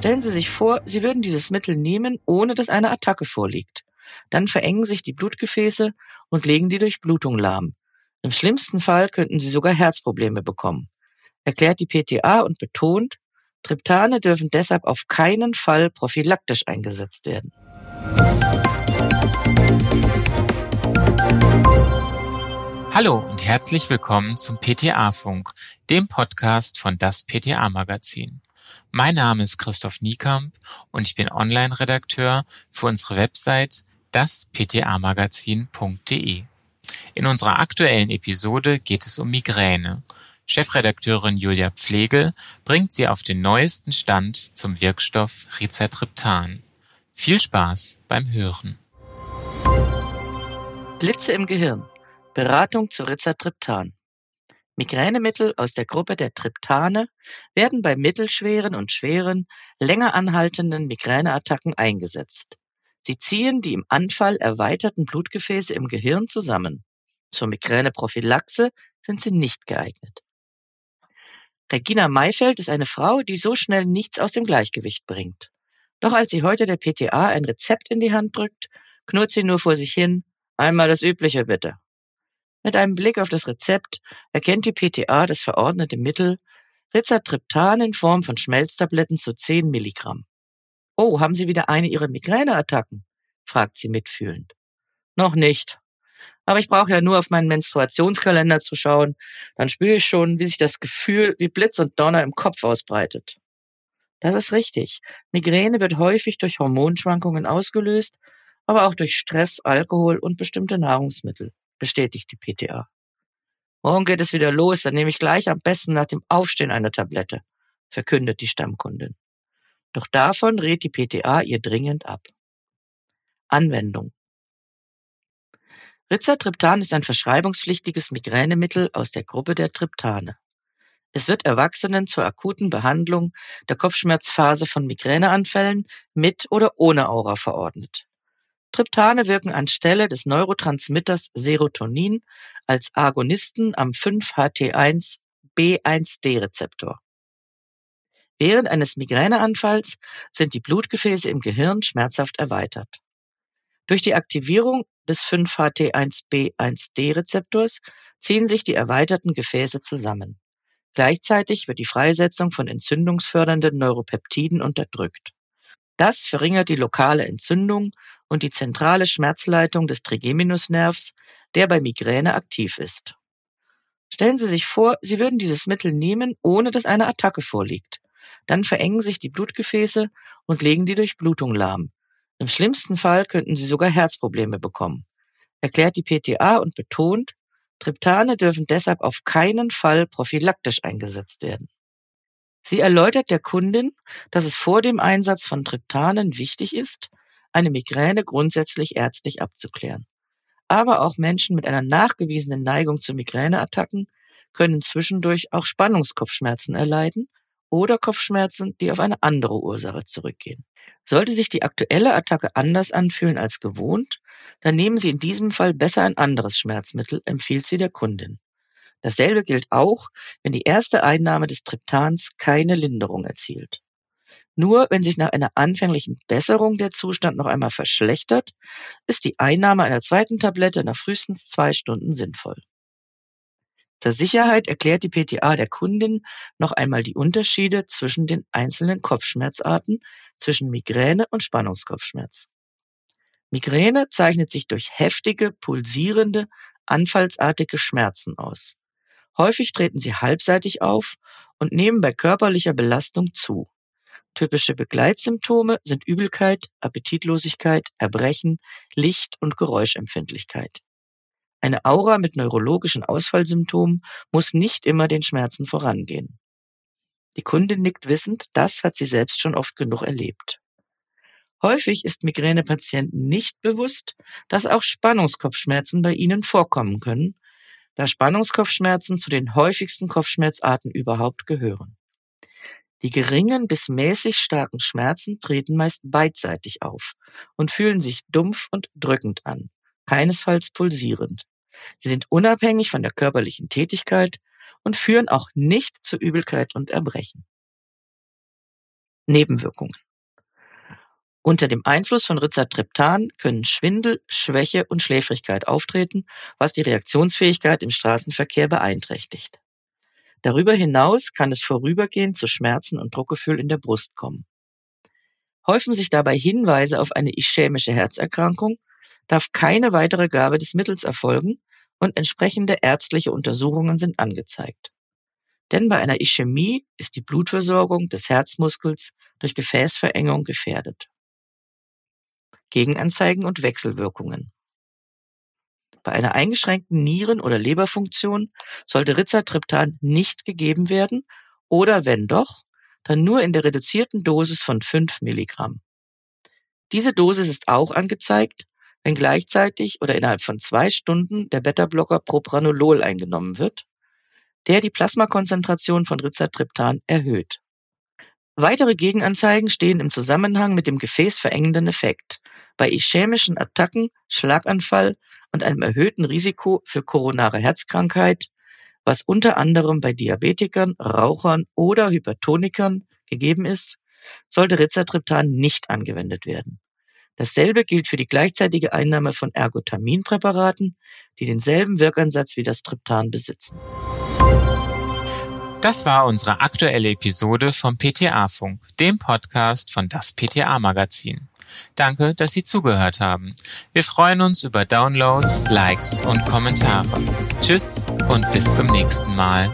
Stellen Sie sich vor, Sie würden dieses Mittel nehmen, ohne dass eine Attacke vorliegt. Dann verengen sich die Blutgefäße und legen die Durchblutung lahm. Im schlimmsten Fall könnten Sie sogar Herzprobleme bekommen. Erklärt die PTA und betont, Triptane dürfen deshalb auf keinen Fall prophylaktisch eingesetzt werden. Hallo und herzlich willkommen zum PTA-Funk, dem Podcast von das PTA-Magazin. Mein Name ist Christoph Niekamp und ich bin Online-Redakteur für unsere Website dasptamagazin.de. In unserer aktuellen Episode geht es um Migräne. Chefredakteurin Julia Pflegel bringt sie auf den neuesten Stand zum Wirkstoff Rizatriptan. Viel Spaß beim Hören. Blitze im Gehirn. Beratung zu Rizatriptan. Migränemittel aus der Gruppe der Triptane werden bei mittelschweren und schweren, länger anhaltenden Migräneattacken eingesetzt. Sie ziehen die im Anfall erweiterten Blutgefäße im Gehirn zusammen. Zur Migräneprophylaxe sind sie nicht geeignet. Regina Mayfeld ist eine Frau, die so schnell nichts aus dem Gleichgewicht bringt. Doch als sie heute der PTA ein Rezept in die Hand drückt, knurrt sie nur vor sich hin, einmal das Übliche bitte. Mit einem Blick auf das Rezept erkennt die PTA das verordnete Mittel Rizatriptan in Form von Schmelztabletten zu 10 Milligramm. Oh, haben Sie wieder eine Ihrer Migräneattacken? fragt sie mitfühlend. Noch nicht. Aber ich brauche ja nur auf meinen Menstruationskalender zu schauen, dann spüre ich schon, wie sich das Gefühl wie Blitz und Donner im Kopf ausbreitet. Das ist richtig. Migräne wird häufig durch Hormonschwankungen ausgelöst, aber auch durch Stress, Alkohol und bestimmte Nahrungsmittel bestätigt die PTA. Morgen geht es wieder los, dann nehme ich gleich am besten nach dem Aufstehen eine Tablette, verkündet die Stammkundin. Doch davon rät die PTA ihr dringend ab. Anwendung. Rizatriptan ist ein verschreibungspflichtiges Migränemittel aus der Gruppe der Triptane. Es wird Erwachsenen zur akuten Behandlung der Kopfschmerzphase von Migräneanfällen mit oder ohne Aura verordnet. Triptane wirken anstelle des Neurotransmitters Serotonin als Agonisten am 5-HT1-B1D-Rezeptor. Während eines Migräneanfalls sind die Blutgefäße im Gehirn schmerzhaft erweitert. Durch die Aktivierung des 5-HT1-B1D-Rezeptors ziehen sich die erweiterten Gefäße zusammen. Gleichzeitig wird die Freisetzung von entzündungsfördernden Neuropeptiden unterdrückt. Das verringert die lokale Entzündung und die zentrale Schmerzleitung des Trigeminusnervs, der bei Migräne aktiv ist. Stellen Sie sich vor, Sie würden dieses Mittel nehmen, ohne dass eine Attacke vorliegt. Dann verengen sich die Blutgefäße und legen die Durchblutung lahm. Im schlimmsten Fall könnten Sie sogar Herzprobleme bekommen. Erklärt die PTA und betont, Triptane dürfen deshalb auf keinen Fall prophylaktisch eingesetzt werden. Sie erläutert der Kundin, dass es vor dem Einsatz von Triptanen wichtig ist, eine Migräne grundsätzlich ärztlich abzuklären. Aber auch Menschen mit einer nachgewiesenen Neigung zu Migräneattacken können zwischendurch auch Spannungskopfschmerzen erleiden oder Kopfschmerzen, die auf eine andere Ursache zurückgehen. Sollte sich die aktuelle Attacke anders anfühlen als gewohnt, dann nehmen Sie in diesem Fall besser ein anderes Schmerzmittel, empfiehlt sie der Kundin. Dasselbe gilt auch, wenn die erste Einnahme des Triptans keine Linderung erzielt. Nur wenn sich nach einer anfänglichen Besserung der Zustand noch einmal verschlechtert, ist die Einnahme einer zweiten Tablette nach frühestens zwei Stunden sinnvoll. Zur Sicherheit erklärt die PTA der Kundin noch einmal die Unterschiede zwischen den einzelnen Kopfschmerzarten, zwischen Migräne und Spannungskopfschmerz. Migräne zeichnet sich durch heftige, pulsierende, anfallsartige Schmerzen aus. Häufig treten sie halbseitig auf und nehmen bei körperlicher Belastung zu. Typische Begleitsymptome sind Übelkeit, Appetitlosigkeit, Erbrechen, Licht- und Geräuschempfindlichkeit. Eine Aura mit neurologischen Ausfallsymptomen muss nicht immer den Schmerzen vorangehen. Die Kundin nickt wissend, das hat sie selbst schon oft genug erlebt. Häufig ist Migränepatienten nicht bewusst, dass auch Spannungskopfschmerzen bei ihnen vorkommen können da Spannungskopfschmerzen zu den häufigsten Kopfschmerzarten überhaupt gehören. Die geringen bis mäßig starken Schmerzen treten meist beidseitig auf und fühlen sich dumpf und drückend an, keinesfalls pulsierend. Sie sind unabhängig von der körperlichen Tätigkeit und führen auch nicht zu Übelkeit und Erbrechen. Nebenwirkungen. Unter dem Einfluss von Rizatriptan können Schwindel, Schwäche und Schläfrigkeit auftreten, was die Reaktionsfähigkeit im Straßenverkehr beeinträchtigt. Darüber hinaus kann es vorübergehend zu Schmerzen und Druckgefühl in der Brust kommen. Häufen sich dabei Hinweise auf eine ischämische Herzerkrankung, darf keine weitere Gabe des Mittels erfolgen und entsprechende ärztliche Untersuchungen sind angezeigt. Denn bei einer Ischämie ist die Blutversorgung des Herzmuskels durch Gefäßverengung gefährdet. Gegenanzeigen und Wechselwirkungen. Bei einer eingeschränkten Nieren- oder Leberfunktion sollte Rizatriptan nicht gegeben werden oder wenn doch, dann nur in der reduzierten Dosis von 5 Milligramm. Diese Dosis ist auch angezeigt, wenn gleichzeitig oder innerhalb von zwei Stunden der Beta-Blocker Propranolol eingenommen wird, der die Plasmakonzentration von Rizatriptan erhöht. Weitere Gegenanzeigen stehen im Zusammenhang mit dem gefäßverengenden Effekt, bei ischämischen Attacken, Schlaganfall und einem erhöhten Risiko für koronare Herzkrankheit, was unter anderem bei Diabetikern, Rauchern oder Hypertonikern gegeben ist, sollte Rizatriptan nicht angewendet werden. Dasselbe gilt für die gleichzeitige Einnahme von Ergotaminpräparaten, die denselben Wirkansatz wie das Triptan besitzen. Das war unsere aktuelle Episode vom PTA-Funk, dem Podcast von das PTA-Magazin. Danke, dass Sie zugehört haben. Wir freuen uns über Downloads, Likes und Kommentare. Tschüss und bis zum nächsten Mal.